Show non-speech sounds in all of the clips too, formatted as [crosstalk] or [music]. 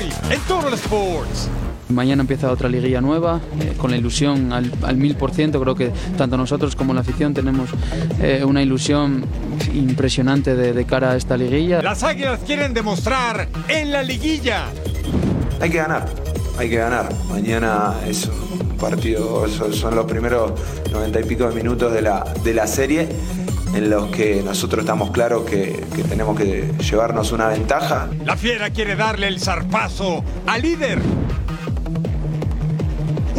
hoy en Total Sports. Mañana empieza otra liguilla nueva, eh, con la ilusión al, mil por ciento. Creo que tanto nosotros como la afición tenemos eh, una ilusión impresionante de, cara a esta liguilla. Las águilas quieren demostrar en la liguilla. Hay que ganar, hay que ganar. Mañana es un partido, son, los primeros noventa y pico de minutos de la, de la serie en los que nosotros estamos claros que, que, tenemos que llevarnos una ventaja. La fiera quiere darle el zarpazo al líder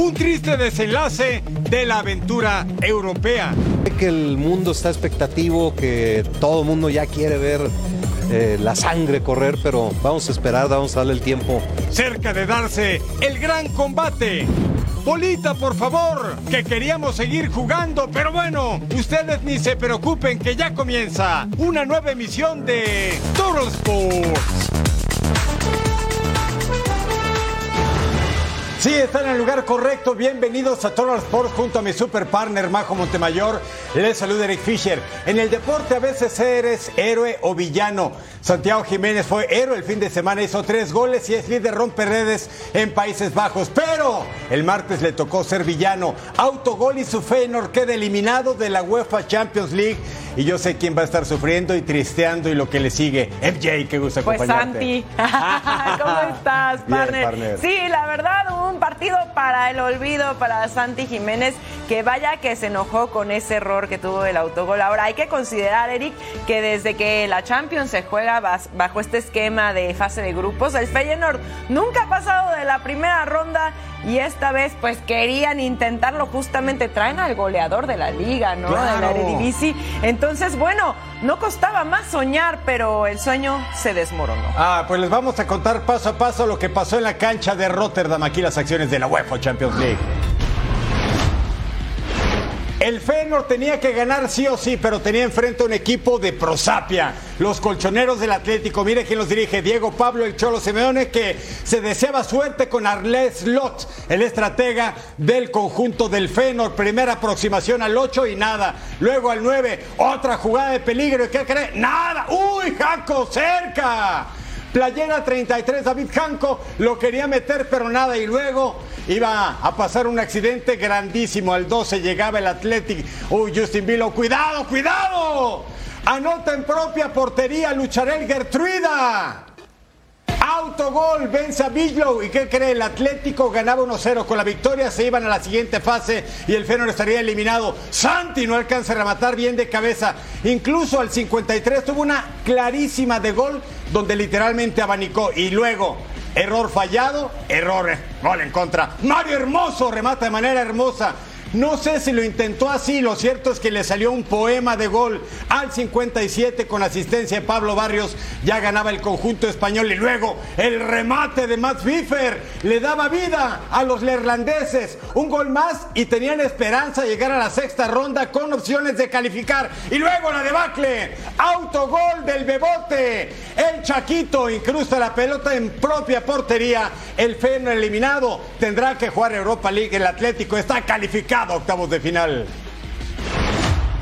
un triste desenlace de la aventura europea. Que el mundo está expectativo, que todo el mundo ya quiere ver eh, la sangre correr, pero vamos a esperar, vamos a darle el tiempo. Cerca de darse el gran combate. Polita, por favor, que queríamos seguir jugando, pero bueno, ustedes ni se preocupen que ya comienza una nueva emisión de Total Sports. Sí, están en el lugar correcto. Bienvenidos a Total Sports junto a mi super partner Majo Montemayor. Les saluda Eric Fisher. En el deporte a veces eres héroe o villano. Santiago Jiménez fue héroe el fin de semana, hizo tres goles y es líder rompe redes en Países Bajos. Pero el martes le tocó ser villano. Autogol y su Feyenoord queda eliminado de la UEFA Champions League. Y yo sé quién va a estar sufriendo y tristeando y lo que le sigue. MJ, qué gusto pues Santi, [laughs] ¿cómo [laughs] estás, partner? Sí, la verdad, un partido para el olvido para Santi Jiménez, que vaya que se enojó con ese error que tuvo el autogol. Ahora hay que considerar, Eric, que desde que la Champions se juega bajo este esquema de fase de grupos. El Feyenoord nunca ha pasado de la primera ronda y esta vez pues querían intentarlo justamente traen al goleador de la liga, ¿no? De la Eredivisie. Entonces, bueno, no costaba más soñar, pero el sueño se desmoronó. Ah, pues les vamos a contar paso a paso lo que pasó en la cancha de Rotterdam aquí las acciones de la UEFA Champions League. El Feyenoord tenía que ganar sí o sí, pero tenía enfrente un equipo de prosapia. Los colchoneros del Atlético. Mire quién los dirige, Diego Pablo El Cholo Simeone, que se deseaba suerte con Arles Lot, el estratega del conjunto del Feyenoord. Primera aproximación al 8 y nada. Luego al 9, otra jugada de peligro. ¿Y qué cree? Nada. ¡Uy, Jaco, cerca! Playera 33, David Janco lo quería meter, pero nada. Y luego iba a pasar un accidente grandísimo. Al 12 llegaba el Athletic. Uy, Justin Vilo, cuidado, cuidado. Anota en propia portería Lucharel Gertruida. Autogol, vence a Biglow. ¿Y qué cree? El Atlético ganaba 1-0. Con la victoria se iban a la siguiente fase y el Fenor estaría eliminado. Santi no alcanza a rematar bien de cabeza. Incluso al 53 tuvo una clarísima de gol donde literalmente abanicó. Y luego, error fallado, error, gol en contra. Mario Hermoso remata de manera hermosa. No sé si lo intentó así, lo cierto es que le salió un poema de gol al 57 con asistencia de Pablo Barrios, ya ganaba el conjunto español y luego el remate de Matt Pfiffer le daba vida a los neerlandeses, un gol más y tenían esperanza de llegar a la sexta ronda con opciones de calificar. Y luego la debacle, autogol del Bebote, el Chaquito incrusta la pelota en propia portería, el Feno eliminado. Tendrá que jugar Europa League, el Atlético está calificado octavos de final.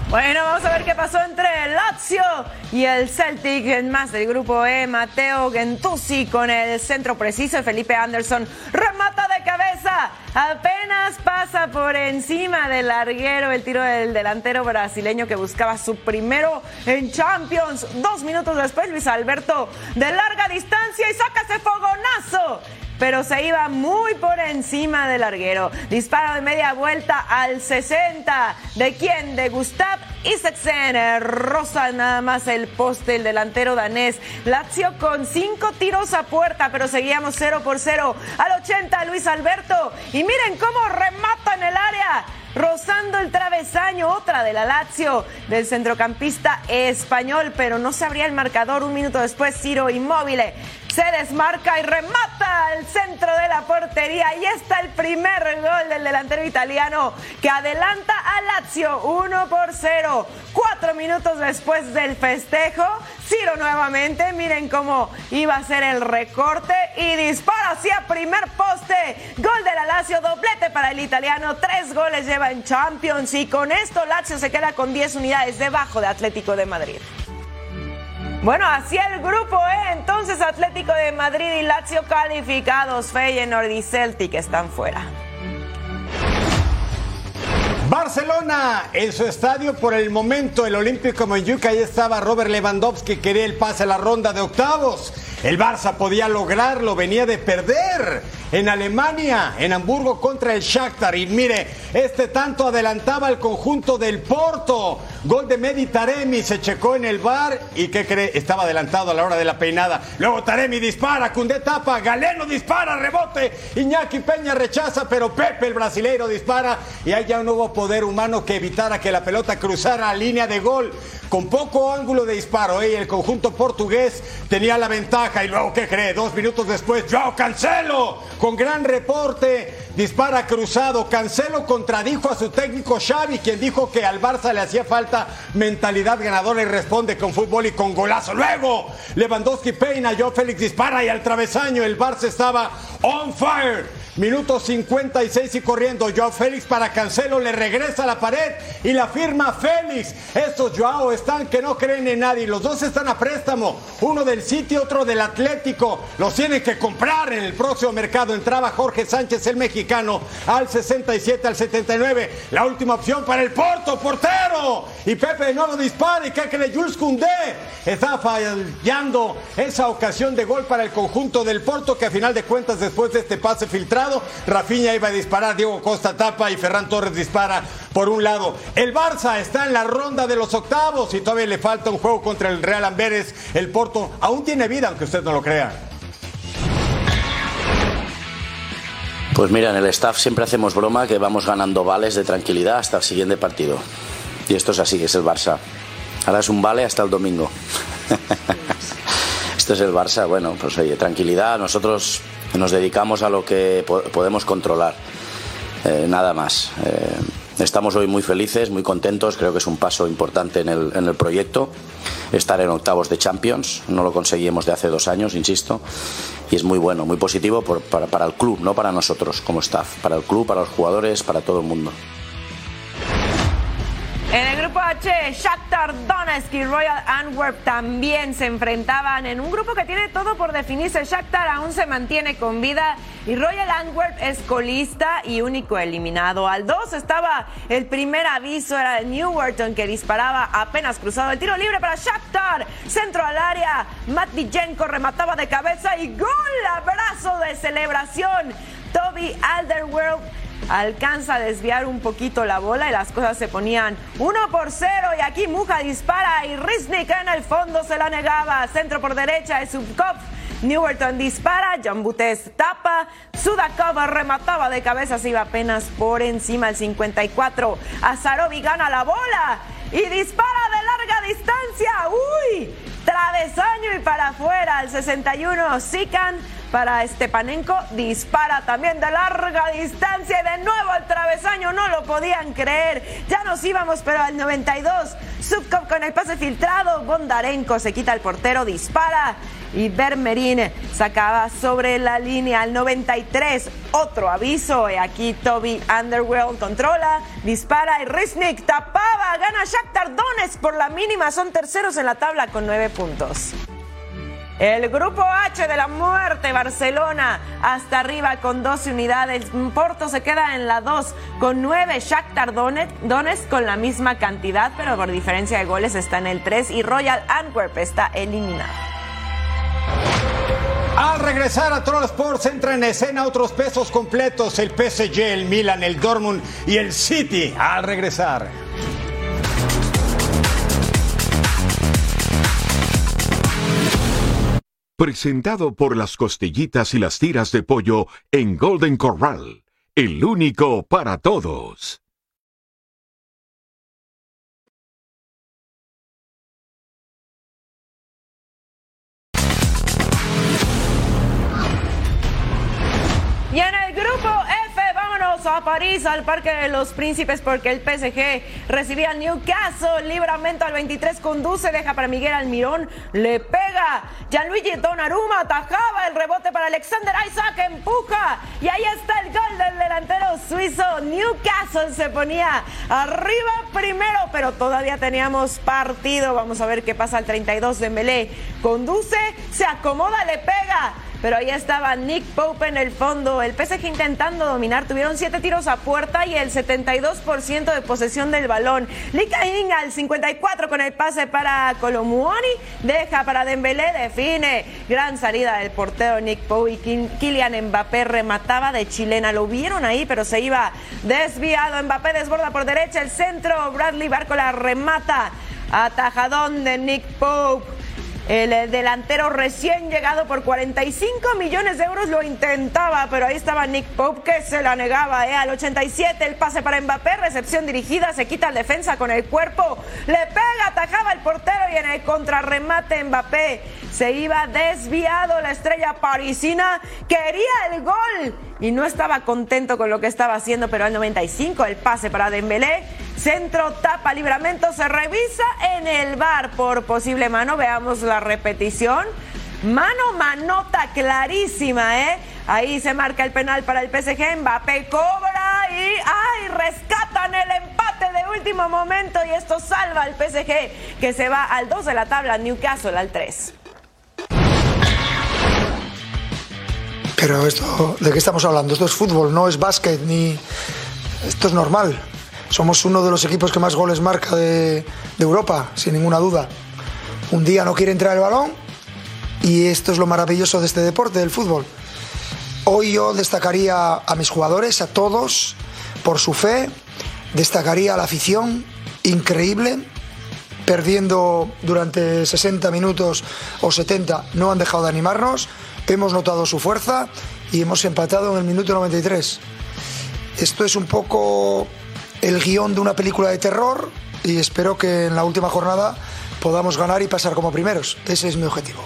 Bueno, vamos a ver qué pasó entre el Lazio y el Celtic en más del grupo E. Mateo Gentusi con el centro preciso. Felipe Anderson remata de cabeza. Apenas pasa por encima del larguero el tiro del delantero brasileño que buscaba su primero en Champions. Dos minutos después, Luis Alberto de larga distancia y saca ese fogonazo pero se iba muy por encima del larguero. Disparo de media vuelta al 60. ¿De quién? De Gustav Isaksen. Rosa nada más el poste, el delantero danés. Lazio con cinco tiros a puerta, pero seguíamos 0 por 0. Al 80, Luis Alberto. Y miren cómo remata en el área rozando el travesaño, otra de la Lazio del centrocampista español, pero no se abría el marcador un minuto después, Ciro Inmóvil se desmarca y remata al centro de la portería. Y está el primer gol del delantero italiano que adelanta a Lazio 1 por 0. Cuatro minutos después del festejo, Ciro nuevamente. Miren cómo iba a ser el recorte y dispara hacia primer poste. Gol de la Lazio, doblete para el italiano. Tres goles lleva en Champions y con esto Lazio se queda con 10 unidades debajo de Atlético de Madrid. Bueno, hacia el grupo E, entonces Atlético de Madrid y Lazio calificados, Feyenoord y Celtic están fuera. Barcelona en su estadio por el momento el Olímpico Montjuic ahí estaba Robert Lewandowski quería el pase a la ronda de octavos el Barça podía lograrlo venía de perder en Alemania, en Hamburgo contra el Shakhtar. Y mire, este tanto adelantaba el conjunto del Porto. Gol de Medi Taremi, se checó en el bar y ¿qué cree? Estaba adelantado a la hora de la peinada. Luego Taremi dispara, Cundé tapa, Galeno dispara, rebote, Iñaki Peña rechaza, pero Pepe el brasileiro dispara y ahí ya no hubo poder humano que evitara que la pelota cruzara a línea de gol con poco ángulo de disparo. ¿eh? El conjunto portugués tenía la ventaja. Y luego, ¿qué cree? Dos minutos después, Joao Cancelo, con gran reporte, dispara cruzado. Cancelo contradijo a su técnico Xavi, quien dijo que al Barça le hacía falta mentalidad ganadora y responde con fútbol y con golazo. Luego, Lewandowski peina, Joao Félix dispara y al travesaño el Barça estaba on fire. Minuto 56 y corriendo. Joao Félix para Cancelo. Le regresa a la pared y la firma Félix. Estos Joao están que no creen en nadie. Los dos están a préstamo. Uno del City, otro del Atlético. Los tienen que comprar en el próximo mercado. Entraba Jorge Sánchez, el mexicano, al 67, al 79. La última opción para el Porto, portero. Y Pepe de nuevo dispara. ¿Y cree? Jules Koundé está fallando esa ocasión de gol para el conjunto del Porto que a final de cuentas después de este pase filtrado Rafinha iba a disparar, Diego Costa tapa y Ferran Torres dispara por un lado. El Barça está en la ronda de los octavos y todavía le falta un juego contra el Real Amberes. El Porto aún tiene vida, aunque usted no lo crea. Pues mira, en el staff siempre hacemos broma que vamos ganando vales de tranquilidad hasta el siguiente partido. Y esto es así, es el Barça. Ahora es un vale hasta el domingo. [laughs] esto es el Barça, bueno, pues oye, tranquilidad. Nosotros nos dedicamos a lo que podemos controlar, eh, nada más. Eh, estamos hoy muy felices, muy contentos, creo que es un paso importante en el, en el proyecto, estar en octavos de Champions, no lo conseguimos de hace dos años, insisto, y es muy bueno, muy positivo para, para el club, no para nosotros como staff, para el club, para los jugadores, para todo el mundo. En el grupo H, Shakhtar Donetsk y Royal Antwerp también se enfrentaban en un grupo que tiene todo por definirse. Shakhtar aún se mantiene con vida y Royal Antwerp es colista y único eliminado. Al 2 estaba el primer aviso, era Newerton que disparaba apenas cruzado el tiro libre para Shakhtar. Centro al área, Matt Dijenko remataba de cabeza y gol, abrazo de celebración. Toby Alderweireld alcanza a desviar un poquito la bola y las cosas se ponían 1 por 0 y aquí Muja dispara y Riznik en el fondo se la negaba. Centro por derecha es Subkov. Newerton dispara, John Butes tapa, Sudakov remataba de cabeza, se iba apenas por encima el 54. Azarovi gana la bola y dispara de larga distancia. ¡Uy! Travesaño y para afuera el 61. Sikan para Stepanenko. Dispara también de larga distancia y de nuevo al travesaño. No lo podían creer. Ya nos íbamos, pero al 92. Subkov con el pase filtrado. Bondarenko se quita el portero, dispara. Y Bermerin sacaba sobre la línea al 93. Otro aviso. Y aquí Toby Underworld controla, dispara y Riznik tapaba. Gana Shakhtar Donetsk por la mínima. Son terceros en la tabla con nueve puntos. El grupo H de la muerte, Barcelona, hasta arriba con 12 unidades. Porto se queda en la 2 con 9. Shakhtar Donetsk con la misma cantidad, pero por diferencia de goles está en el 3. Y Royal Antwerp está eliminado. Al regresar a Troll Sports entra en escena otros pesos completos, el PSG, el Milan, el Dortmund y el City. Al regresar. Presentado por las costillitas y las tiras de pollo en Golden Corral, el único para todos. Y el grupo a París, al Parque de los Príncipes, porque el PSG recibía Newcastle. Libramento al 23 conduce, deja para Miguel Almirón, le pega. Gianluigi Donnarumma atajaba el rebote para Alexander Isaac, empuja. Y ahí está el gol del delantero suizo. Newcastle se ponía arriba primero, pero todavía teníamos partido. Vamos a ver qué pasa al 32 de Melé. Conduce, se acomoda, le pega pero ahí estaba Nick Pope en el fondo. El PSG intentando dominar. Tuvieron siete tiros a puerta y el 72% de posesión del balón. Lika al 54 con el pase para Colomuoni. Deja para Dembélé, define. Gran salida del portero Nick Pope y Kylian Mbappé remataba de chilena. Lo vieron ahí, pero se iba desviado. Mbappé desborda por derecha el centro. Bradley Barcola remata. Atajadón de Nick Pope. El delantero recién llegado por 45 millones de euros lo intentaba, pero ahí estaba Nick Pope que se la negaba. ¿eh? Al 87 el pase para Mbappé, recepción dirigida, se quita el defensa con el cuerpo, le pega, atajaba el portero y en el contrarremate Mbappé se iba desviado. La estrella parisina quería el gol y no estaba contento con lo que estaba haciendo, pero al 95 el pase para Dembélé Centro tapa libramento, se revisa en el bar por posible mano. Veamos la repetición. Mano, manota clarísima, ¿eh? Ahí se marca el penal para el PSG. Mbappé cobra y ¡ay! Rescatan el empate de último momento y esto salva al PSG que se va al 2 de la tabla, Newcastle al 3. Pero esto, ¿de qué estamos hablando? Esto es fútbol, no es básquet ni. Esto es normal. Somos uno de los equipos que más goles marca de, Europa, sin ninguna duda. Un día no quiere entrar el balón y esto es lo maravilloso de este deporte, del fútbol. Hoy yo destacaría a mis jugadores, a todos, por su fe, destacaría a la afición, increíble, perdiendo durante 60 minutos o 70, no han dejado de animarnos, hemos notado su fuerza y hemos empatado en el minuto 93. Esto es un poco el guion de una película de terror y espero que en la última jornada podamos ganar y pasar como primeros. Ese es mi objetivo.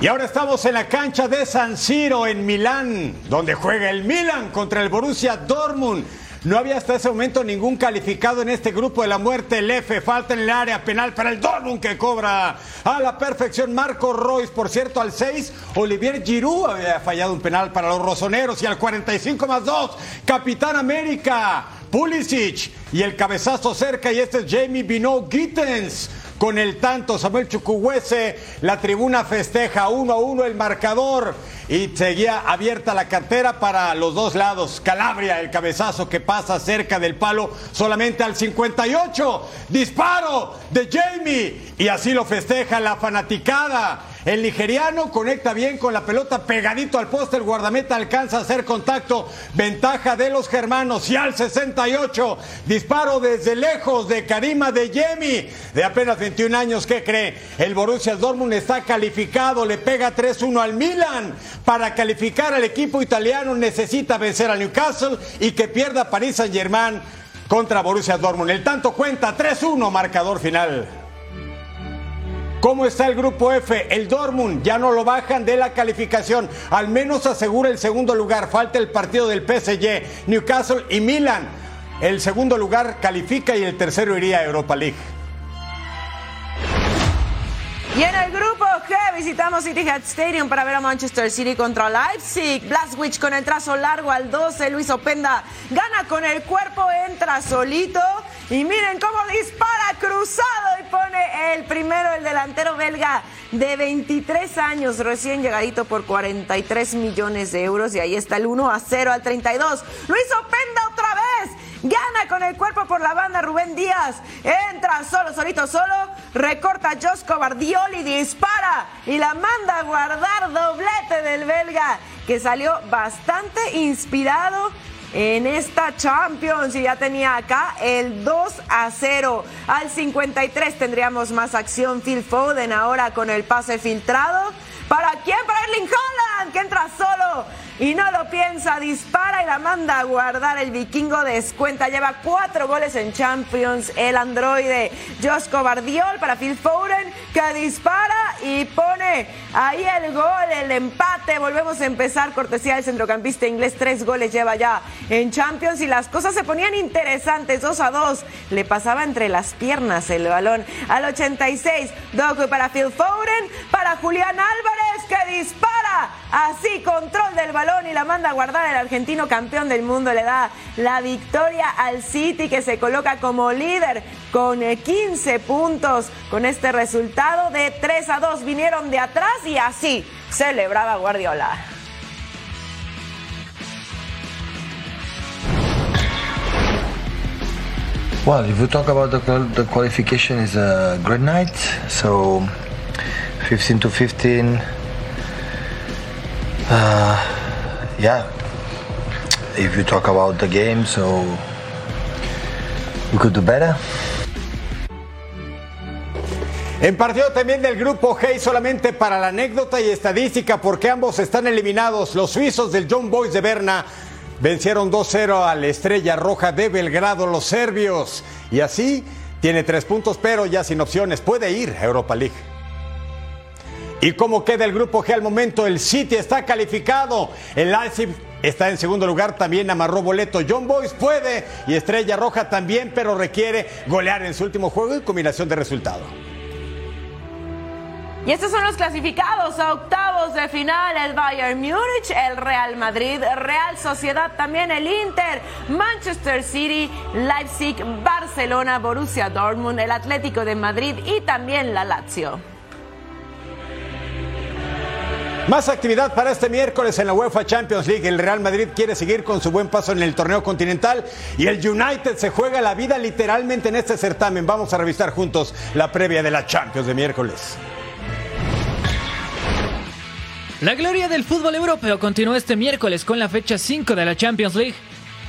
Y ahora estamos en la cancha de San Siro en Milán, donde juega el Milan contra el Borussia Dortmund. No había hasta ese momento ningún calificado en este grupo de la muerte. El F falta en el área penal para el Dortmund que cobra a la perfección Marco Royce. Por cierto, al 6, Olivier Giroud había fallado un penal para los rosoneros. Y al 45 más 2, Capitán América, Pulisic. Y el cabezazo cerca y este es Jamie Bino Gittens con el tanto Samuel Chucuhuese. La tribuna festeja 1 a 1 el marcador y seguía abierta la cartera para los dos lados. Calabria, el cabezazo que pasa cerca del palo solamente al 58. Disparo de Jamie y así lo festeja la fanaticada. El nigeriano conecta bien con la pelota pegadito al poste. El guardameta alcanza a hacer contacto. Ventaja de los germanos. Y al 68, disparo desde lejos de Karima de Yemi, de apenas 21 años. ¿Qué cree? El Borussia Dortmund está calificado. Le pega 3-1 al Milan. Para calificar al equipo italiano necesita vencer al Newcastle y que pierda París Saint-Germain contra Borussia Dortmund. El tanto cuenta 3-1, marcador final. ¿Cómo está el grupo F? El Dortmund ya no lo bajan de la calificación. Al menos asegura el segundo lugar. Falta el partido del PSG, Newcastle y Milan. El segundo lugar califica y el tercero iría a Europa League. Y en el grupo G visitamos Etihad Stadium para ver a Manchester City contra Leipzig. Blaswich con el trazo largo al 12. Luis Openda gana con el cuerpo, entra solito. Y miren cómo dispara cruzado y pone el primero, el delantero belga de 23 años, recién llegadito por 43 millones de euros. Y ahí está el 1 a 0 al 32. Luis Openda otra vez. Gana con el cuerpo por la banda Rubén Díaz. Entra solo, solito, solo. Recorta Josco Bardioli, dispara y la manda a guardar doblete del belga que salió bastante inspirado en esta Champions y ya tenía acá el 2 a 0. Al 53 tendríamos más acción. Phil Foden ahora con el pase filtrado. ¿Para quién? Para Erling Holland, que entra solo y no lo piensa, dispara y la manda a guardar. El vikingo descuenta, lleva cuatro goles en Champions. El androide Josco Bardiol para Phil Foden, que dispara y pone ahí el gol, el empate. Volvemos a empezar, cortesía del centrocampista inglés. Tres goles lleva ya en Champions y las cosas se ponían interesantes. 2 a 2. Le pasaba entre las piernas el balón. Al 86, Doku para Phil Foden, para Julián Álvarez que dispara. Así, control del balón y la manda a guardar el argentino campeón del mundo. Le da la victoria al City que se coloca como líder con 15 eh, puntos. Con este resultado de 3 a 2 vinieron de atrás y así celebraba Guardiola. Well, if we talk about the, the qualification is a great night. So 15 to 15. Uh, yeah. If you talk about the game, so we could do better. En partido también del grupo G, solamente para la anécdota y estadística, porque ambos están eliminados. Los suizos del John Boys de Berna vencieron 2-0 a la Estrella Roja de Belgrado, los serbios. Y así tiene tres puntos, pero ya sin opciones. Puede ir a Europa League. ¿Y cómo queda el grupo G al momento? El City está calificado. El Leipzig está en segundo lugar. También amarró boleto. John Boys puede. Y Estrella Roja también, pero requiere golear en su último juego y combinación de resultado. Y estos son los clasificados a octavos de final, el Bayern Múnich, el Real Madrid, Real Sociedad, también el Inter, Manchester City, Leipzig, Barcelona, Borussia Dortmund, el Atlético de Madrid y también la Lazio. Más actividad para este miércoles en la UEFA Champions League. El Real Madrid quiere seguir con su buen paso en el torneo continental y el United se juega la vida literalmente en este certamen. Vamos a revisar juntos la previa de la Champions de miércoles. La gloria del fútbol europeo continúa este miércoles con la fecha 5 de la Champions League.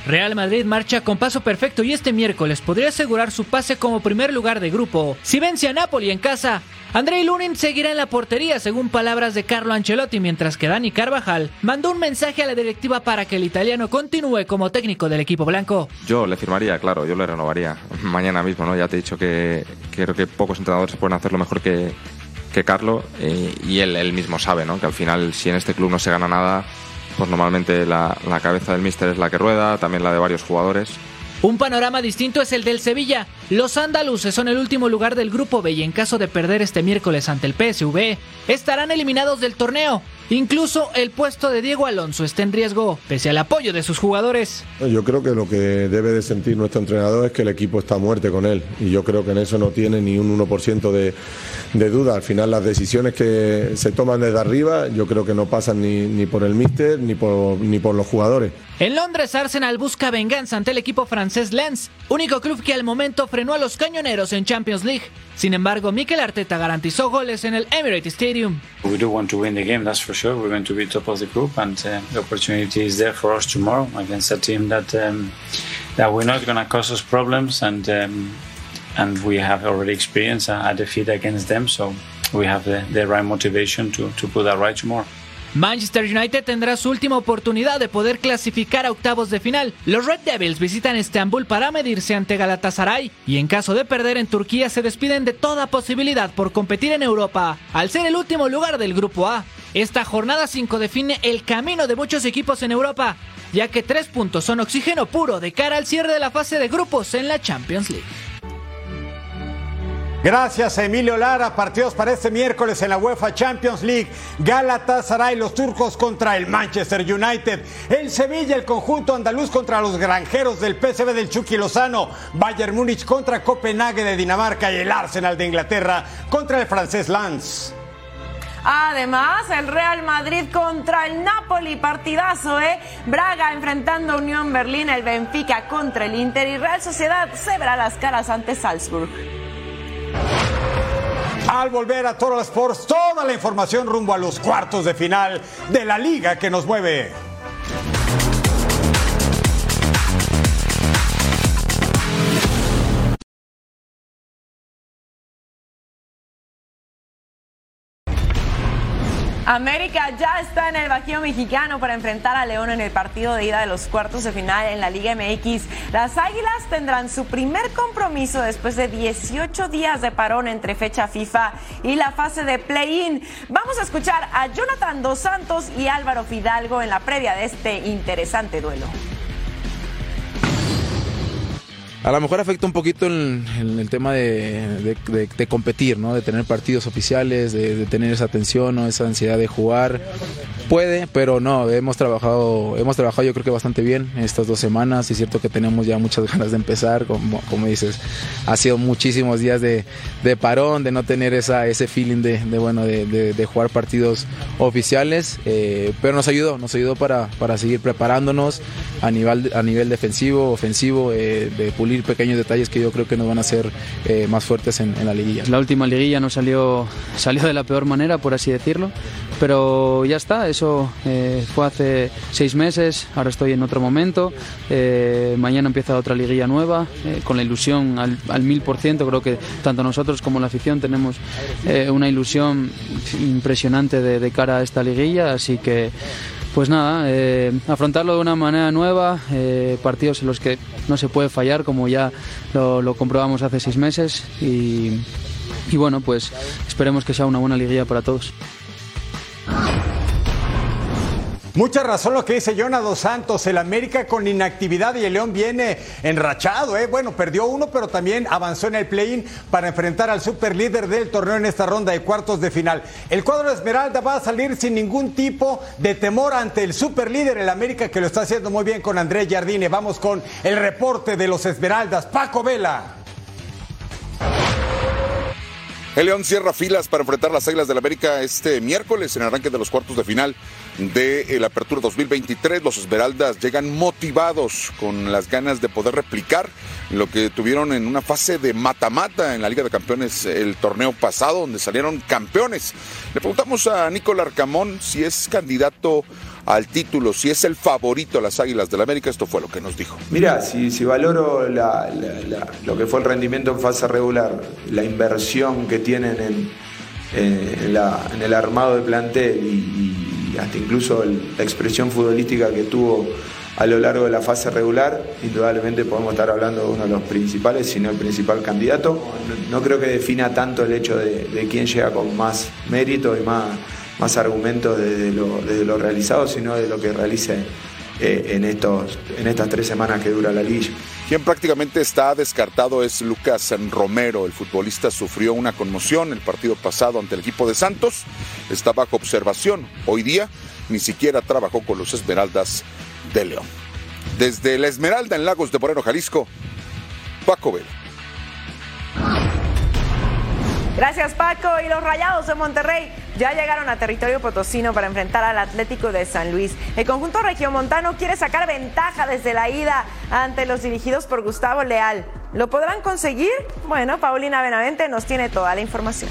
Real Madrid marcha con paso perfecto y este miércoles podría asegurar su pase como primer lugar de grupo. Si vence a Napoli en casa, Andrei Lunin seguirá en la portería según palabras de Carlo Ancelotti, mientras que Dani Carvajal mandó un mensaje a la directiva para que el italiano continúe como técnico del equipo blanco. Yo le firmaría, claro, yo le renovaría [laughs] mañana mismo, ¿no? Ya te he dicho que, creo que pocos entrenadores pueden hacerlo mejor que, que Carlo eh, y él, él, mismo sabe ¿no? que al final si en este club no se gana nada, pues normalmente la, cabeza del míster es la que rueda, también la de varios jugadores. Un panorama distinto es el del Sevilla. Los andaluces son el último lugar del grupo B y en caso de perder este miércoles ante el PSV, estarán eliminados del torneo. Incluso el puesto de Diego Alonso está en riesgo, pese al apoyo de sus jugadores. Yo creo que lo que debe de sentir nuestro entrenador es que el equipo está a muerte con él. Y yo creo que en eso no tiene ni un 1% de, de duda. Al final las decisiones que se toman desde arriba yo creo que no pasan ni, ni por el míster ni por, ni por los jugadores. En Londres, Arsenal busca venganza ante el equipo francés Lens, único club que al momento frenó a los cañoneros en Champions League. Sin embargo, Mikel Arteta garantizó goles en el Emirates Stadium. We do want to win the game, that's for sure. We're going to be top of the group, and uh, the opportunity is there for us tomorrow against a team that um, that we're not going to cause us problems, and um, and we have already experienced a, a defeat against them, so we have the, the right motivation to to put that right tomorrow. Manchester United tendrá su última oportunidad de poder clasificar a octavos de final. Los Red Devils visitan Estambul para medirse ante Galatasaray y en caso de perder en Turquía se despiden de toda posibilidad por competir en Europa, al ser el último lugar del Grupo A. Esta jornada 5 define el camino de muchos equipos en Europa, ya que tres puntos son oxígeno puro de cara al cierre de la fase de grupos en la Champions League. Gracias Emilio Lara. Partidos para este miércoles en la UEFA Champions League. Galatasaray, los turcos contra el Manchester United. El Sevilla, el conjunto andaluz contra los granjeros del PSV del Chucky Lozano. Bayern Múnich contra Copenhague de Dinamarca y el Arsenal de Inglaterra contra el francés Lens. Además, el Real Madrid contra el Napoli, partidazo, ¿eh? Braga enfrentando a Unión Berlín, el Benfica contra el Inter y Real Sociedad se verá las caras ante Salzburg. Al volver a Toro Sports, toda la información rumbo a los cuartos de final de la liga que nos mueve. América ya está en el Bajío mexicano para enfrentar a León en el partido de ida de los cuartos de final en la Liga MX. Las Águilas tendrán su primer compromiso después de 18 días de parón entre fecha FIFA y la fase de play-in. Vamos a escuchar a Jonathan Dos Santos y Álvaro Fidalgo en la previa de este interesante duelo. A lo mejor afecta un poquito el tema de, competir, ¿no? de tener partidos oficiales, de, tener esa tensión o esa ansiedad de jugar. Puede, pero no, hemos trabajado, hemos trabajado yo creo que bastante bien estas dos semanas. Es cierto que tenemos ya muchas [laughs] ganas de empezar, como, como dices, ha sido muchísimos días de, parón, de no tener esa, ese feeling de, bueno, de, jugar partidos oficiales, eh, pero nos ayudó, nos ayudó para, para seguir preparándonos a nivel, a nivel defensivo, ofensivo, eh, de pulir pequeños detalles que yo creo que nos van a hacer eh, más fuertes en, la liguilla. La última liguilla no salió, salió de la peor manera, por así decirlo, pero ya está, eso eh, fue hace seis meses, ahora estoy en otro momento, eh, mañana empieza otra liguilla nueva, con la ilusión al mil por ciento, creo que tanto nosotros como la afición tenemos una ilusión impresionante de cara a esta liguilla, así que pues nada, eh, afrontarlo de una manera nueva, eh, partidos en los que no se puede fallar, como ya lo, comprobamos hace seis meses, y bueno, pues esperemos que sea una buena liguilla para todos. Mucha razón lo que dice Jonah Dos Santos. El América con inactividad y el León viene enrachado. ¿eh? Bueno, perdió uno, pero también avanzó en el play-in para enfrentar al superlíder del torneo en esta ronda de cuartos de final. El cuadro de Esmeralda va a salir sin ningún tipo de temor ante el superlíder, el América, que lo está haciendo muy bien con Andrés Jardine. Vamos con el reporte de los Esmeraldas. Paco Vela. El León cierra filas para enfrentar las Águilas del América este miércoles en el arranque de los cuartos de final de la Apertura 2023. Los Esmeraldas llegan motivados con las ganas de poder replicar lo que tuvieron en una fase de mata-mata en la Liga de Campeones el torneo pasado, donde salieron campeones. Le preguntamos a Nicolás Arcamón si es candidato al título, si es el favorito a las Águilas del América, esto fue lo que nos dijo. Mira, si, si valoro lo que fue el rendimiento en fase regular, la inversión que tienen en, en, el armado de plantel y, hasta incluso la expresión futbolística que tuvo a lo largo de la fase regular, indudablemente podemos estar hablando de uno de los principales, si no el principal candidato. No, creo que defina tanto el hecho de, quién llega con más mérito y más más argumentos desde lo, realizado, sino de lo que realice eh, en, estos, en estas tres semanas que dura la liga. Quien prácticamente está descartado es Lucas Romero. El futbolista sufrió una conmoción el partido pasado ante el equipo de Santos. Está bajo observación. Hoy día ni siquiera trabajó con los Esmeraldas de León. Desde la Esmeralda en Lagos de Moreno, Jalisco, Paco Vela. Gracias Paco. Y los Rayados de Monterrey ya llegaron a territorio potosino para enfrentar al Atlético de San Luis. El conjunto regiomontano quiere sacar ventaja desde la ida ante los dirigidos por Gustavo Leal. ¿Lo podrán conseguir? Bueno, Paulina Benavente nos tiene toda la información.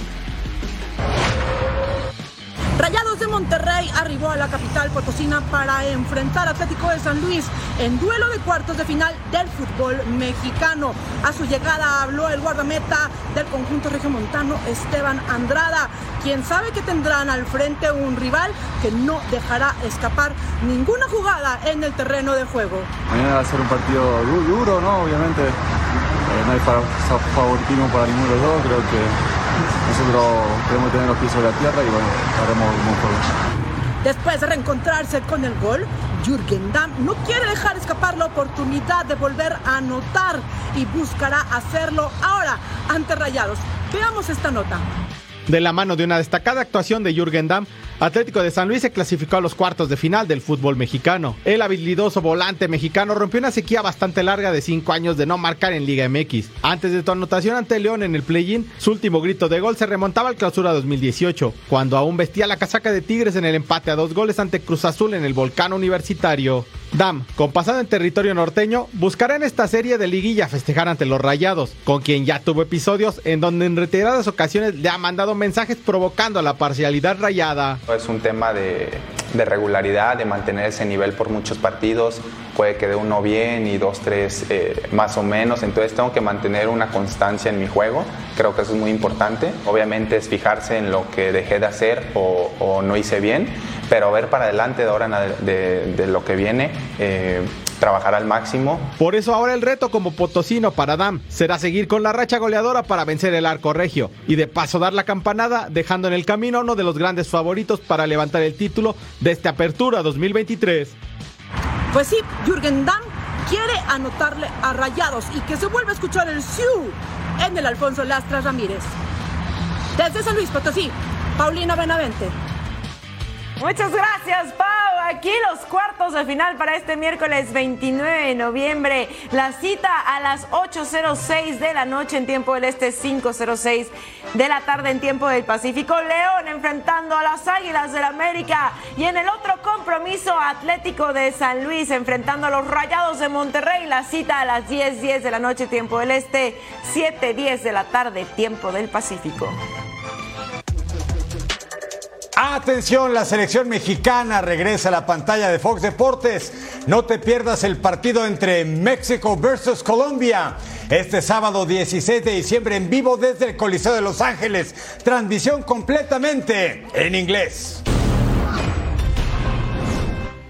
Rayados de Monterrey arribó a la capital potosina para enfrentar a Atlético de San Luis en duelo de cuartos de final del fútbol mexicano. A su llegada habló el guardameta del conjunto regiomontano Esteban Andrada, quien sabe que tendrán al frente un rival que no dejará escapar ninguna jugada en el terreno de juego. Mañana va a ser un partido duro, ¿no? Obviamente eh, no hay favoritismo para ninguno de los dos, creo que nosotros queremos tener los pies sobre la tierra y bueno, haremos un buen juego. Después de reencontrarse con el gol, Jürgen Damm no quiere dejar escapar la oportunidad de volver a anotar y buscará hacerlo ahora ante Rayados. Veamos esta nota. De la mano de una destacada actuación de Jürgen Damm, Atlético de San Luis se clasificó a los cuartos de final del fútbol mexicano. El habilidoso volante mexicano rompió una sequía bastante larga de cinco años de no marcar en Liga MX. Antes de tu anotación ante León en el play-in, su último grito de gol se remontaba al clausura 2018, cuando aún vestía la casaca de Tigres en el empate a dos goles ante Cruz Azul en el Volcán Universitario. Dam, con pasado en territorio norteño, buscará en esta serie de liguilla festejar ante los Rayados, con quien ya tuvo episodios en donde en reiteradas ocasiones le ha mandado mensajes provocando la parcialidad rayada. Es un tema de, regularidad, de mantener ese nivel por muchos partidos, puede que de uno bien y dos, tres eh, más o menos, entonces tengo que mantener una constancia en mi juego, creo que eso es muy importante, obviamente es fijarse en lo que dejé de hacer o no hice bien, pero ver para adelante de ahora de, lo que viene. Eh, trabajar al máximo. Por eso ahora el reto como potosino para Dam será seguir con la racha goleadora para vencer el arco regio y de paso dar la campanada dejando en el camino a uno de los grandes favoritos para levantar el título de esta apertura 2023. Pues sí, Jürgen Damm quiere anotarle a Rayados y que se vuelve a escuchar el Siu en el Alfonso Lastra Ramírez. Desde San Luis Potosí, Paulina Benavente. Muchas gracias, Pau. Aquí los cuartos de final para este miércoles 29 de noviembre. La cita a las 8.06 de la noche en tiempo del Este, 5.06 de la tarde en tiempo del Pacífico. León enfrentando a las Águilas del América. Y en el otro compromiso, Atlético de San Luis enfrentando a los Rayados de Monterrey. La cita a las 10.10 de la noche, tiempo del Este, 7.10 de la tarde, tiempo del Pacífico. Atención, la selección mexicana regresa a la pantalla de Fox Deportes. No te pierdas el partido entre México versus Colombia. Este sábado 16 de diciembre en vivo desde el Coliseo de Los Ángeles. Transmisión completamente en inglés.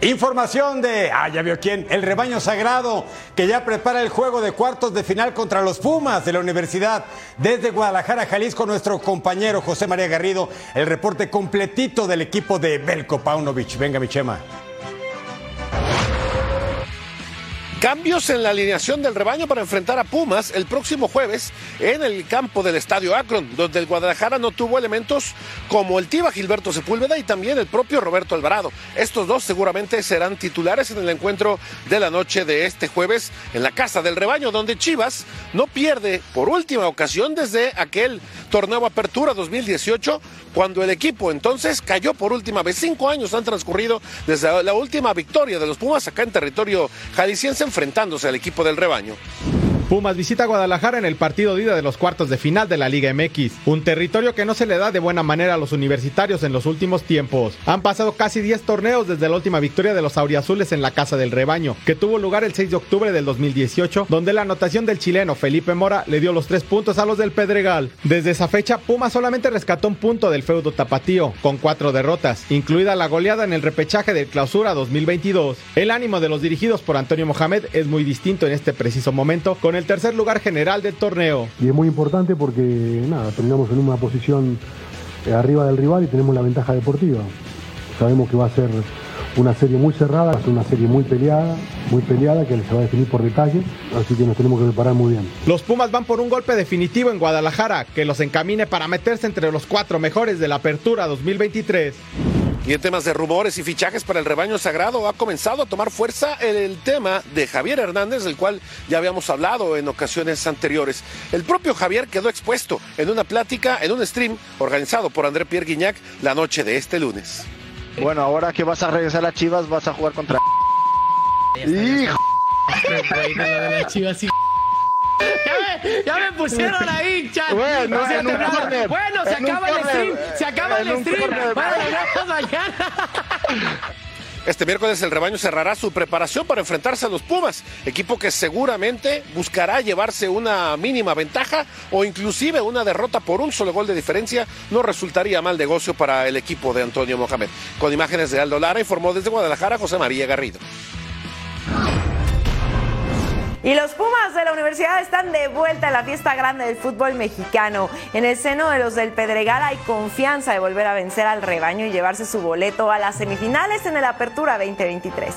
Información de, ah, ya vio quién, el rebaño sagrado, que ya prepara el juego de cuartos de final contra los Pumas de la Universidad. Desde Guadalajara, Jalisco, nuestro compañero José María Garrido, el reporte completito del equipo de Belko Paunovic. Venga, mi Cambios en la alineación del rebaño para enfrentar a Pumas el próximo jueves en el campo del Estadio Akron, donde el Guadalajara no tuvo elementos como el Tiba Gilberto Sepúlveda y también el propio Roberto Alvarado. Estos dos seguramente serán titulares en el encuentro de la noche de este jueves en la Casa del Rebaño, donde Chivas no pierde por última ocasión desde aquel torneo Apertura 2018, cuando el equipo entonces cayó por última vez. Cinco años han transcurrido desde la última victoria de los Pumas acá en territorio jalisciense enfrentándose al equipo del rebaño. Pumas visita Guadalajara en el partido de ida de los cuartos de final de la Liga MX, un territorio que no se le da de buena manera a los universitarios en los últimos tiempos. Han pasado casi 10 torneos desde la última victoria de los auriazules en la Casa del Rebaño, que tuvo lugar el 6 de octubre del 2018, donde la anotación del chileno Felipe Mora le dio los tres puntos a los del Pedregal. Desde esa fecha, Pumas solamente rescató un punto del feudo tapatío, con cuatro derrotas, incluida la goleada en el repechaje del clausura 2022. El ánimo de los dirigidos por Antonio Mohamed es muy distinto en este preciso momento, con el tercer lugar general del torneo. Y es muy importante porque, nada, terminamos en una posición eh, arriba del rival y tenemos la ventaja deportiva. Sabemos que va a ser una serie muy cerrada, va a ser una serie muy peleada, muy peleada que se va a definir por detalles, así que nos tenemos que preparar muy bien. Los Pumas van por un golpe definitivo en Guadalajara que los encamine para meterse entre los cuatro mejores de la Apertura 2023. Y en temas de rumores y fichajes para el rebaño sagrado ha comenzado a tomar fuerza el, tema de Javier Hernández, del cual ya habíamos hablado en ocasiones anteriores. El propio Javier quedó expuesto en una plática, en un stream organizado por André Pierre Guignac la noche de este lunes. Bueno, ahora que vas a regresar a Chivas, vas a jugar contra... ¡Hijo! Ya me, pusieron ahí, chat. Bueno, corner, se en un acaba el corner, stream. Se acaba el stream. corner. Bueno, nos mañana. Este miércoles el rebaño cerrará su preparación para enfrentarse a los Pumas, equipo que seguramente buscará llevarse una mínima ventaja o inclusive una derrota por un solo gol de diferencia no resultaría mal negocio para el equipo de Antonio Mohamed. Con imágenes de Aldo Lara informó desde Guadalajara José María Garrido. Y los Pumas de la universidad están de vuelta en la fiesta grande del fútbol mexicano. En el seno de los del Pedregal hay confianza de volver a vencer al rebaño y llevarse su boleto a las semifinales en el Apertura 2023.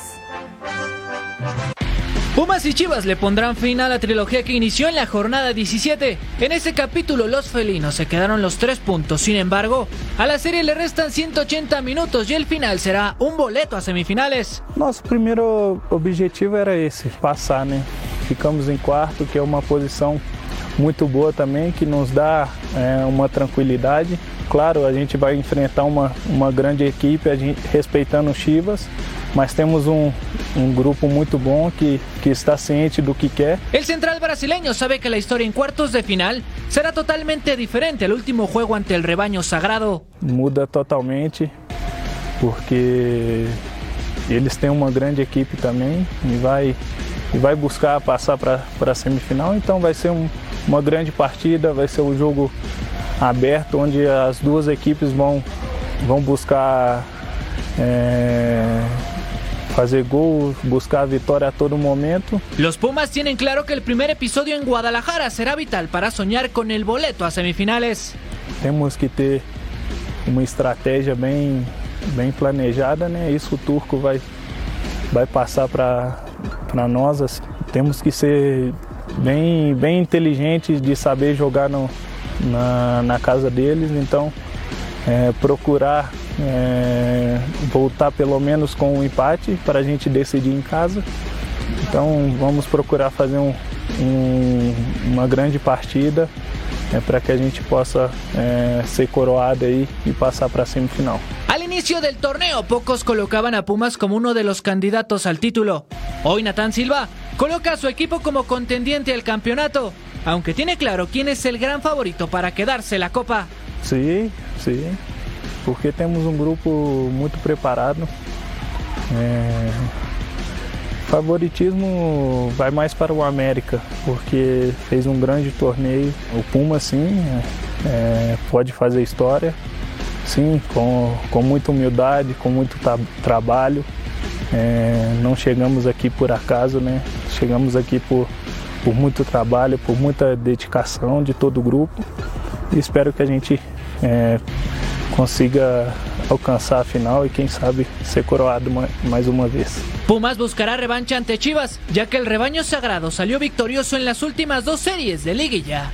Pumas y Chivas le pondrán fin a la trilogía que inició en la jornada 17. En ese capítulo los felinos se quedaron los tres puntos. Sin embargo, a la serie le restan 180 minutos y el final será un boleto a semifinales. Nosso primeiro objetivo era esse, passar, né? Ficamos em quarto, que é uma posição muito boa também, que nos dá é, uma tranquilidade. Claro, a gente vai enfrentar uma, uma grande equipe, a respeitando Chivas, mas temos um, um grupo muito bom que, que está ciente do que quer. El central brasileño sabe que la historia en cuartos de final será totalmente diferente al último juego ante el rebaño sagrado. muda totalmente, porque eles têm uma grande equipe também e vai, e vai buscar passar para a semifinal. Então vai ser um- uma grande partida, vai ser um jogo aberto, onde as duas equipes vão, vão buscar é, fazer gol, buscar a vitória a todo momento. Los Pumas tienen claro que el primer episodio en Guadalajara será vital para soñar con el boleto a semifinales. Temos que ter uma estratégia bem, bem planejada, né? Isso o Turco vai, vai passar para para nós assim, temos que ser bem, bem inteligentes de saber jogar no, na, na casa deles, então é, procurar é, voltar pelo menos com um empate para a gente decidir em casa. Então vamos procurar fazer um, um, uma grande partida é, para que a gente possa é, ser coroado aí e passar para a semifinal. Al inicio del torneo, pocos colocaban a Pumas como uno de los candidatos al título. Hoy Natán Silva coloca a su equipo como contendiente al campeonato, aunque tiene claro quién es el gran favorito para quedarse la copa. Sí, sí, porque temos um grupo muito preparado. É, favoritismo vai mais para o América, porque fez um grande torneio. O Puma, sim, é, pode fazer história, sim, com, com muita humildade, com muito tra trabalho. É, não chegamos aqui por acaso, né? Chegamos aqui por, por muito trabalho, por muita dedicação de todo o grupo. E espero que a gente é, consiga alcançar a final y quién sabe ser coroado más una vez. Pumas buscará revancha ante Chivas, ya que el rebaño sagrado salió victorioso en las últimas dos series de liguilla.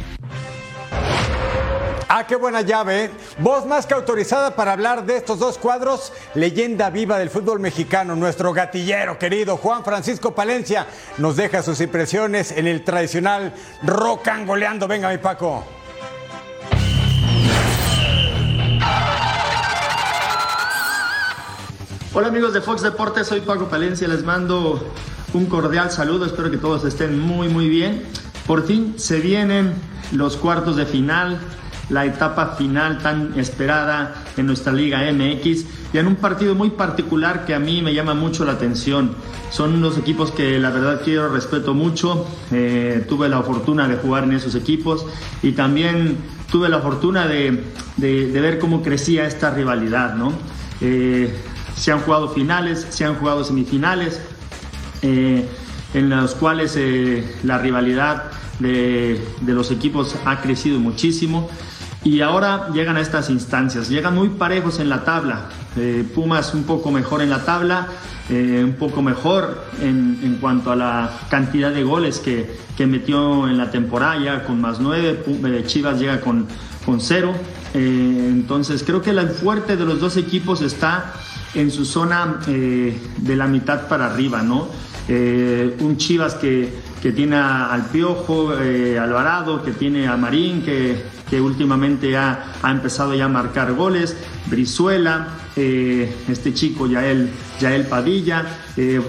Ah, qué buena llave. Voz más que autorizada para hablar de estos dos cuadros, leyenda viva del fútbol mexicano, nuestro gatillero querido Juan Francisco Palencia, nos deja sus impresiones en el tradicional rock angoleando. Venga, mi Paco. Hola amigos de Fox Deportes, soy Paco Palencia, les mando un cordial saludo, espero que todos estén muy muy bien. Por fin se vienen los cuartos de final, la etapa final tan esperada en nuestra Liga MX y en un partido muy particular que a mí me llama mucho la atención. Son unos equipos que la verdad quiero, respeto mucho, eh, tuve la fortuna de jugar en esos equipos y también tuve la fortuna de, ver cómo crecía esta rivalidad, ¿no? Eh, se han jugado finales, se han jugado semifinales, eh, en los cuales la rivalidad de, los equipos ha crecido muchísimo. Y ahora llegan a estas instancias, llegan muy parejos en la tabla. Eh, Pumas un poco mejor en la tabla, un poco mejor en, cuanto a la cantidad de goles que, que metió en la temporada, con más nueve. Chivas llega con, con cero. entonces creo que el fuerte de los dos equipos está en su zona eh, de la mitad para arriba, ¿no? Eh, un Chivas que, que, tiene al Piojo, eh, Alvarado, que tiene a Marín, que, que últimamente ha, ha, empezado ya a marcar goles, Brizuela, este chico Yael, Yael Padilla,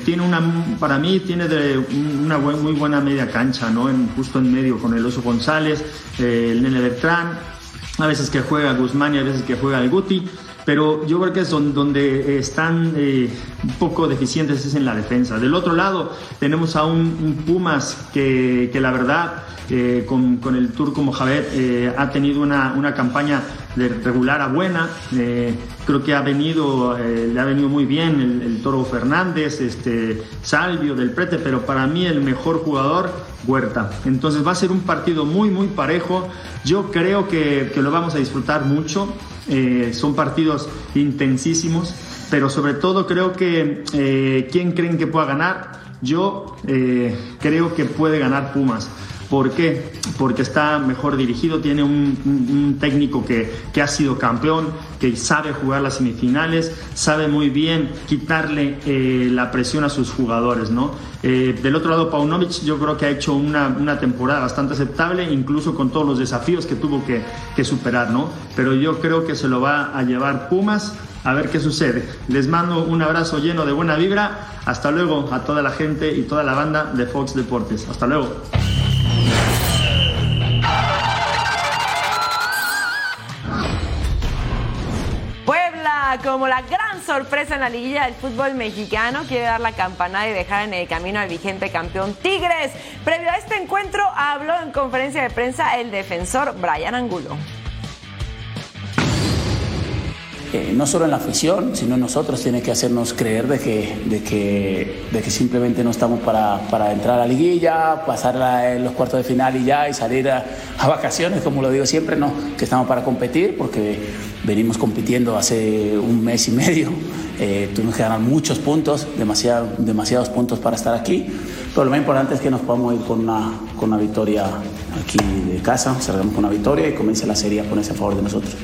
tiene una, para mí tiene de una muy buena media cancha, ¿no? En, justo en medio con el Oso González, el Nene Bertrán, a veces que juega Guzmán y a veces que juega el Guti pero yo creo que es donde están eh, un poco deficientes es en la defensa. Del otro lado tenemos a un, Pumas que, que, la verdad eh, con, con, el turco Mohamed eh, ha tenido una, una, campaña de regular a buena. creo que ha venido, le ha venido muy bien el, el, Toro Fernández, este, Salvio del Prete, pero para mí el mejor jugador, Huerta. Entonces va a ser un partido muy, muy parejo. Yo creo que, que lo vamos a disfrutar mucho. Eh, son partidos intensísimos, pero sobre todo creo que eh, ¿quién creen que pueda ganar? Yo eh, creo que puede ganar Pumas. ¿Por qué? Porque está mejor dirigido, tiene un, técnico que, que, ha sido campeón, que sabe jugar las semifinales, sabe muy bien quitarle eh, la presión a sus jugadores, ¿no? Eh, del otro lado, Paunovic yo creo que ha hecho una, una, temporada bastante aceptable, incluso con todos los desafíos que tuvo que, que superar, ¿no? Pero yo creo que se lo va a llevar Pumas a ver qué sucede. Les mando un abrazo lleno de buena vibra. Hasta luego a toda la gente y toda la banda de Fox Deportes. Hasta luego. Como la gran sorpresa en la liguilla del fútbol mexicano, quiere dar la campanada y dejar en el camino al vigente campeón Tigres. Previo a este encuentro habló en conferencia de prensa el defensor Brian Angulo. Eh, no solo en la afición, sino en nosotros tiene que hacernos creer de que, de que, de que simplemente no estamos para, para entrar a la liguilla, pasar en los cuartos de final y ya, y salir a, a, vacaciones, como lo digo siempre, no, que estamos para competir, porque venimos compitiendo hace un mes y medio, eh, tuvimos que ganar muchos puntos, demasiado, demasiados puntos para estar aquí, pero lo más importante es que nos podamos ir con una, con una victoria aquí de casa, cerramos con una victoria y comience la serie a ponerse a favor de nosotros.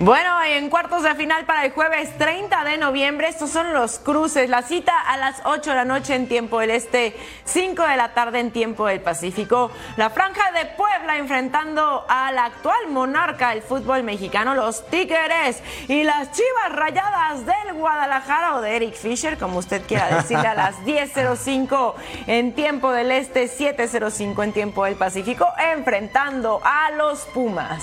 Bueno, en cuartos de final para el jueves 30 de noviembre, estos son los cruces. La cita a las 8 de la noche en tiempo del Este, 5 de la tarde en tiempo del Pacífico. La Franja de Puebla enfrentando al actual monarca del fútbol mexicano, los Tigres, y las Chivas Rayadas del Guadalajara o de Eric Fisher, como usted quiera decirle, a las [laughs] 10.05 en tiempo del Este, 7.05 en tiempo del Pacífico, enfrentando a los Pumas.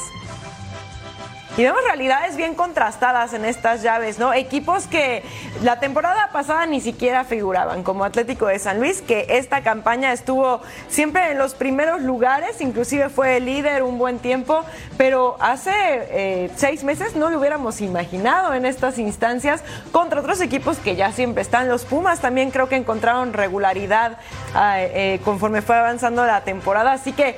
Y vemos realidades bien contrastadas en estas llaves, ¿no? Equipos que la temporada pasada ni siquiera figuraban, como Atlético de San Luis, que esta campaña estuvo siempre en los primeros lugares, inclusive fue el líder un buen tiempo, pero hace eh, seis meses no lo hubiéramos imaginado en estas instancias contra otros equipos que ya siempre están. Los Pumas también creo que encontraron regularidad ah, eh, conforme fue avanzando la temporada, así que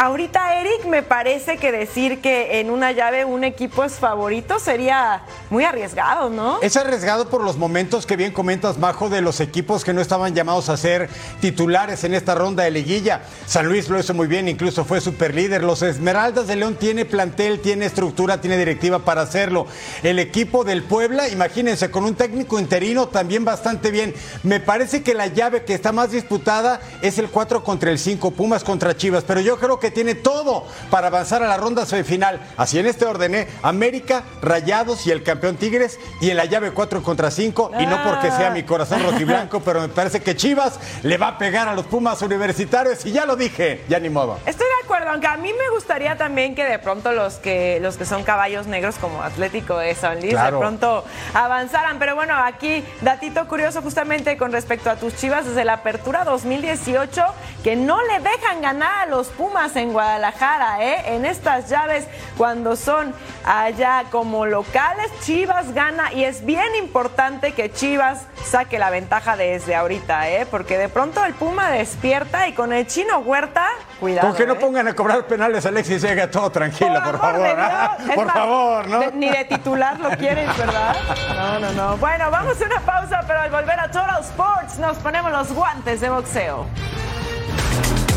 Ahorita, Eric, me parece que decir que en una llave un equipo es favorito sería muy arriesgado, ¿no? Es arriesgado por los momentos que bien comentas, Majo, de los equipos que no estaban llamados a ser titulares en esta ronda de liguilla. San Luis lo hizo muy bien, incluso fue superlíder. Los Esmeraldas de León tiene plantel, tiene estructura, tiene directiva para hacerlo. El equipo del Puebla, imagínense, con un técnico interino también bastante bien. Me parece que la llave que está más disputada es el 4 contra el 5, Pumas contra Chivas, pero yo creo que tiene todo para avanzar a la ronda semifinal. Así en este orden, ¿eh? América, Rayados y el campeón Tigres y en la llave 4 contra 5. Y no porque sea mi corazón rojiblanco, pero me parece que Chivas le va a pegar a los Pumas universitarios y ya lo dije, ya ni modo. Estoy de acuerdo, aunque a mí me gustaría también que de pronto los que, los que son caballos negros como Atlético de San Luis de pronto avanzaran. Pero bueno, aquí datito curioso justamente con respecto a tus Chivas desde la apertura 2018 que no le dejan ganar a los Pumas en Guadalajara, ¿eh? En estas llaves, cuando son allá como locales, Chivas gana y es bien importante que Chivas saque la ventaja desde ahorita, ¿eh? Porque de pronto el Puma despierta y con el chino Huerta, cuidado. Con que no ¿eh? pongan a cobrar penales, Alexis llega todo tranquilo, por, favor. ¿ah? Por favor, ¿no? ni de titular lo quieren, ¿verdad? No, no, no. Bueno, vamos a una pausa, pero al volver a Total Sports nos ponemos los guantes de boxeo. Thank you.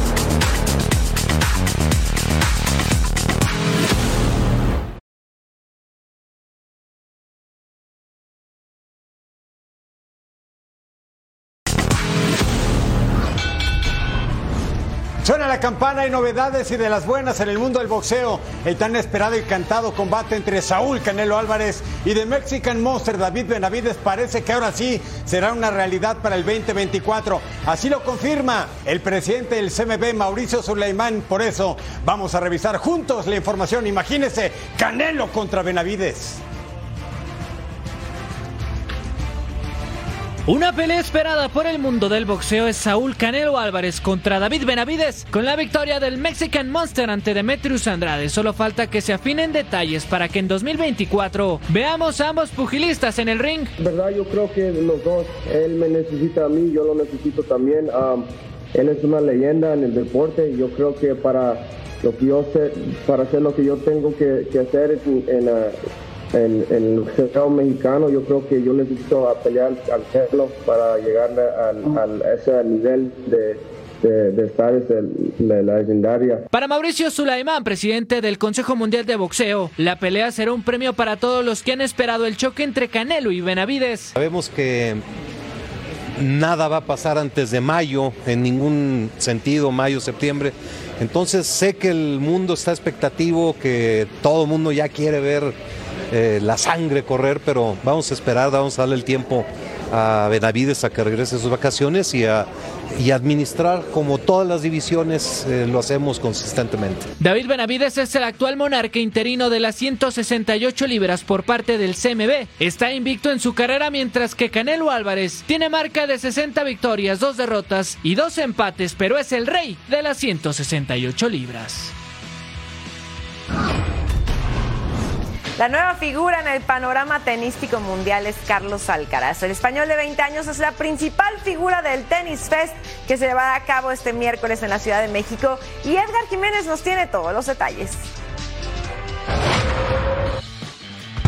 La campana y novedades y de las buenas en el mundo del boxeo. El tan esperado y cantado combate entre Saúl Canelo Álvarez y The Mexican Monster David Benavides parece que ahora sí será una realidad para el 2024. Así lo confirma el presidente del CMB, Mauricio Suleimán. Por eso vamos a revisar juntos la información. Imagínese, Canelo contra Benavides. Una pelea esperada por el mundo del boxeo es Saúl Canelo Álvarez contra David Benavides con la victoria del Mexican Monster ante Demetrius Andrade. Solo falta que se afinen detalles para que en 2024 veamos a ambos pugilistas en el ring. Verdad, yo creo que los dos, él me necesita a mí, yo lo necesito también. Um, él es una leyenda en el deporte y yo creo que para lo que yo sé, para hacer lo que yo tengo que, hacer en, en, en, el mercado mexicano, yo creo que yo necesito pelear al hacerlo para llegar al, a ese nivel de, de, estar la, la legendaria. Para Mauricio Sulaimán, presidente del Consejo Mundial de Boxeo, la pelea será un premio para todos los que han esperado el choque entre Canelo y Benavides. Sabemos que nada va a pasar antes de mayo, en ningún sentido, mayo, septiembre. Entonces sé que el mundo está expectativo, que todo el mundo ya quiere ver eh, la sangre correr, pero vamos a esperar, vamos a darle el tiempo a Benavides a que regrese sus vacaciones y a y administrar como todas las divisiones eh, lo hacemos consistentemente. David Benavides es el actual monarca interino de las 168 libras por parte del CMB. Está invicto en su carrera mientras que Canelo Álvarez tiene marca de 60 victorias, dos derrotas y dos empates, pero es el rey de las 168 libras. La nueva figura en el panorama tenístico mundial es Carlos Alcaraz. El español de 20 años es la principal figura del Tennis Fest que se llevará a cabo este miércoles en la Ciudad de México y Edgar Jiménez nos tiene todos los detalles.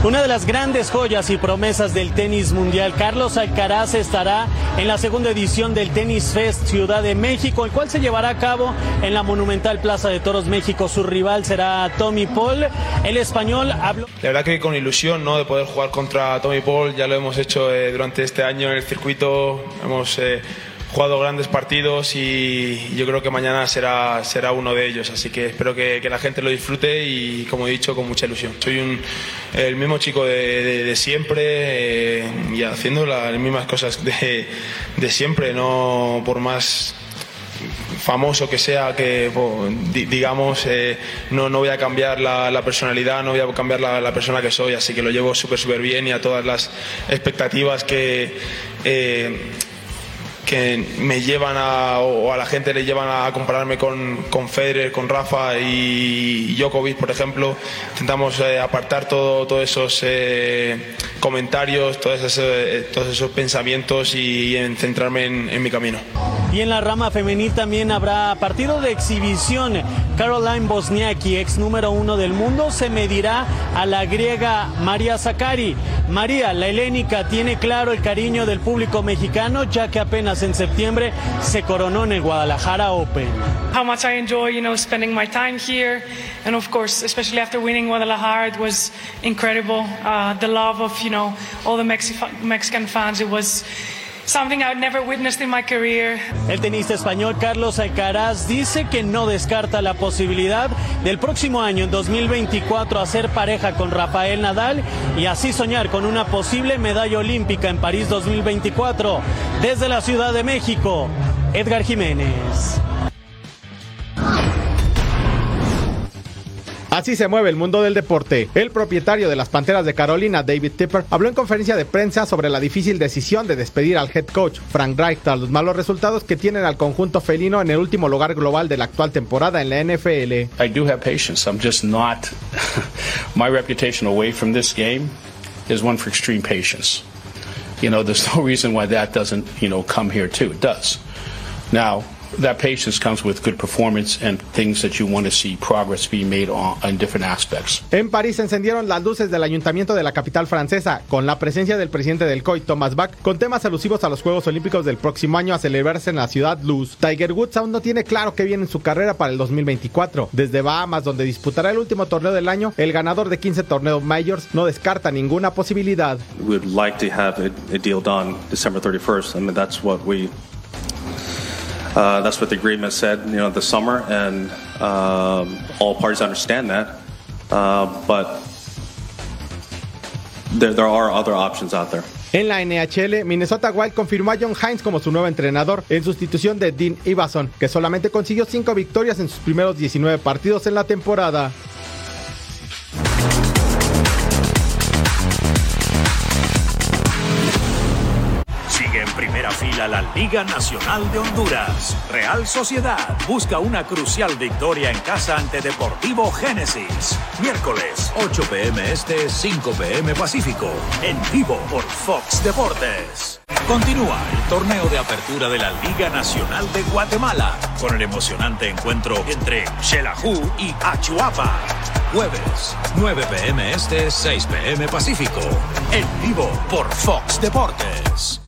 Una de las grandes joyas y promesas del tenis mundial, Carlos Alcaraz estará en la segunda edición del Tenis Fest Ciudad de México, el cual se llevará a cabo en la monumental Plaza de Toros México. Su rival será Tommy Paul. El español habló. La verdad que con ilusión ¿no? de poder jugar contra Tommy Paul, ya lo hemos hecho eh, durante este año en el circuito, hemos eh, jugado grandes partidos y yo creo que mañana será, será uno de ellos. Así que espero que, que la gente lo disfrute y, como he dicho, con mucha ilusión. Soy un, el mismo chico de, de, de siempre eh, y haciendo las mismas cosas de, de siempre, no por más famoso que sea, que digamos, eh, no, no voy a cambiar la, la, personalidad, no voy a cambiar la, la persona que soy, así que lo llevo súper, súper bien y a todas las expectativas que... Eh, que me llevan a, o a la gente le llevan a compararme con, con Federer, con Rafa y Djokovic, por ejemplo. Intentamos eh, apartar todo, todos esos eh, comentarios, todos esos, eh, todos esos pensamientos y, y centrarme en, en, mi camino. Y en la rama femenil también habrá partido de exhibición. Caroline Bosniaki, ex número uno del mundo, se medirá a la griega María Zakari. María, la helénica, tiene claro el cariño del público mexicano, ya que apenas en septiembre se coronó en Guadalajara Open. How much I enjoy, you know, spending my time here, and of course, especially after winning Guadalajara, it was incredible. Uh, the love of, you know, all the Mexi Mexican fans, it was. Something I've never witnessed in my career. El tenista español Carlos Alcaraz dice que no descarta la posibilidad del próximo año, en 2024, hacer pareja con Rafael Nadal y así soñar con una posible medalla olímpica en París 2024. Desde la Ciudad de México, Edgar Jiménez. Así se mueve el mundo del deporte. El propietario de las Panteras de Carolina, David Tipper, habló en conferencia de prensa sobre la difícil decisión de despedir al head coach Frank Reich tras los malos resultados que tienen al conjunto felino en el último lugar global de la actual temporada en la NFL. I do have patience. I'm just not [laughs] my reputation away from this game is one for extreme patience. You know, there's no reason why that doesn't, you know, come here too. It does. Now, that patience comes with good performance and things that you want to see progress being made on, in different aspects. En París se encendieron las luces del ayuntamiento de la capital francesa con la presencia del presidente del COI, Thomas Bach, con temas alusivos a los Juegos Olímpicos del próximo año a celebrarse en la ciudad Luz. Tiger Woods aún no tiene claro qué viene en su carrera para el 2024. Desde Bahamas, donde disputará el último torneo del año, el ganador de 15 torneos majors no descarta ninguna posibilidad. We'd like to have a, a deal done December 31st. I mean, that's what we Uh, that's what the agreement said, you know, this summer, and um, all parties understand that. Uh, but there, there are other options out there. En la NHL, Minnesota Wild confirmó a John Hines como su nuevo entrenador en sustitución de Dean Ivason, que solamente consiguió 5 victorias en sus primeros 19 partidos en la temporada. La Liga Nacional de Honduras. Real Sociedad busca una crucial victoria en casa ante Deportivo Génesis. Miércoles, 8 pm este, 5 pm Pacífico. En vivo por Fox Deportes. Continúa el torneo de apertura de la Liga Nacional de Guatemala con el emocionante encuentro entre Xelajú y Achuapa. Jueves, 9 pm este, 6 pm Pacífico. En vivo por Fox Deportes.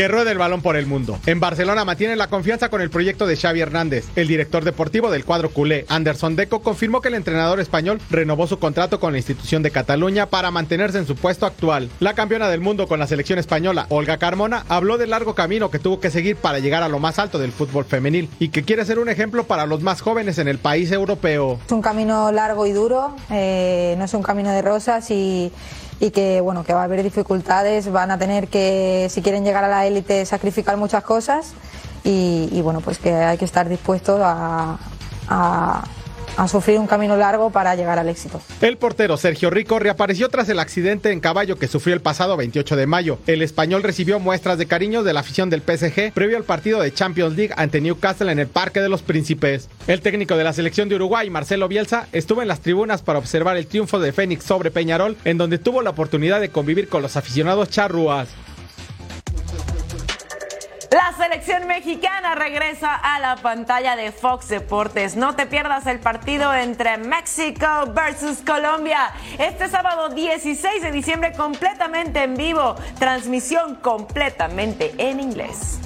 Que ruede el balón por el mundo. En Barcelona mantiene la confianza con el proyecto de Xavi Hernández. El director deportivo del cuadro culé, Anderson Deco, confirmó que el entrenador español renovó su contrato con la institución de Cataluña para mantenerse en su puesto actual. La campeona del mundo con la selección española, Olga Carmona, habló del largo camino que tuvo que seguir para llegar a lo más alto del fútbol femenil y que quiere ser un ejemplo para los más jóvenes en el país europeo. Es un camino largo y duro, eh, no es un camino de rosas y y que bueno que va a haber dificultades, van a tener que, si quieren llegar a la élite, sacrificar muchas cosas y, y, bueno pues que hay que estar dispuestos a, a a sufrir un camino largo para llegar al éxito. El portero Sergio Rico reapareció tras el accidente en caballo que sufrió el pasado 28 de mayo. El español recibió muestras de cariño de la afición del PSG previo al partido de Champions League ante Newcastle en el Parque de los Príncipes. El técnico de la selección de Uruguay, Marcelo Bielsa, estuvo en las tribunas para observar el triunfo de Fénix sobre Peñarol, en donde tuvo la oportunidad de convivir con los aficionados charrúas. La selección mexicana regresa a la pantalla de Fox Deportes. No te pierdas el partido entre México versus Colombia. Este sábado 16 de diciembre completamente en vivo. Transmisión completamente en inglés.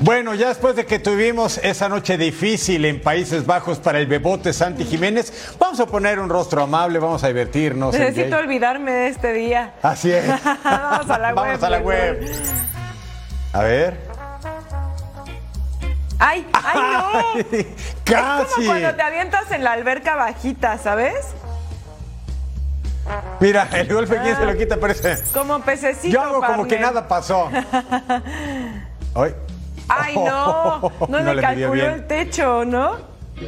Bueno, ya después de que tuvimos esa noche difícil en Países Bajos para el bebote Santi Jiménez, vamos a poner un rostro amable, vamos a divertirnos. [laughs] Necesito olvidarme de este día. Así es. [laughs] [laughs] vamos a la web. Vamos a la web. A ver. ¡Ay! ¡Ay, no! Es Casi. como cuando te avientas en la alberca bajita, ¿sabes? Mira, el golpe quién se lo quita, parece. Como pececito. Yo hago como que nada pasó. Ay. ¡Ay, no! [laughs] No, No le calculó bien. el techo, ¿no?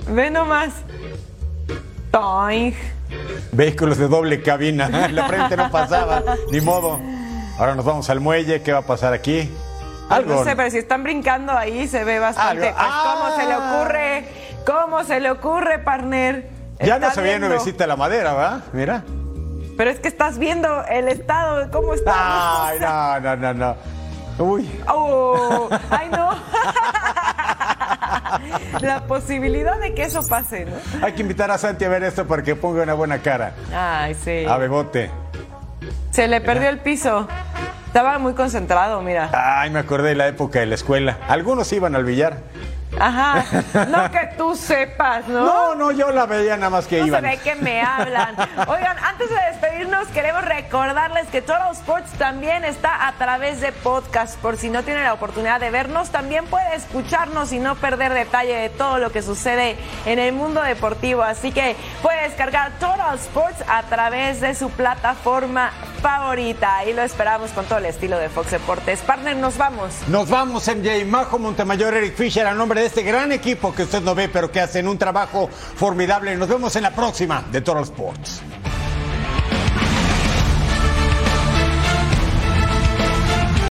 Ve nomás. Toing. Vehículos de doble cabina. [laughs] La frente no pasaba, ni modo. Ahora nos vamos al muelle. ¿Qué va a pasar aquí? Algo. No sé, pero si están brincando ahí se ve bastante. Algo. Pues, ¿Cómo Ah. se le ocurre? ¿Cómo se le ocurre, partner? Ya no se veía nuevecita la madera, ¿verdad? Mira. Pero es que estás viendo el estado de cómo está. Ay, [laughs] no, no, no, no. Uy. Oh, ¡Ay, no! [laughs] La posibilidad de que eso pase, ¿no? Hay que invitar a Santi a ver esto para que ponga una buena cara. Ay, sí. A Bebote. Se le perdió el piso. Estaba muy concentrado, mira. Ay, me acordé de la época de la escuela. Algunos iban al billar. Ajá. No que tú sepas, ¿no? No, no, yo la veía nada más que No sé iban. de qué me hablan. Oigan, antes de despedirnos, queremos recordarles que Total Sports también está a través de podcast. Por si no tiene la oportunidad de vernos, también puede escucharnos y no perder detalle de todo lo que sucede en el mundo deportivo. Así que puede descargar Total Sports a través de su plataforma favorita. Y lo esperamos con todo el estilo de Fox Deportes. Partner, nos vamos. Nos vamos, MJ. Majo Montemayor, Eric Fisher, a de este gran equipo que usted no ve, pero que hacen un trabajo formidable. Nos vemos en la próxima de Total Sports.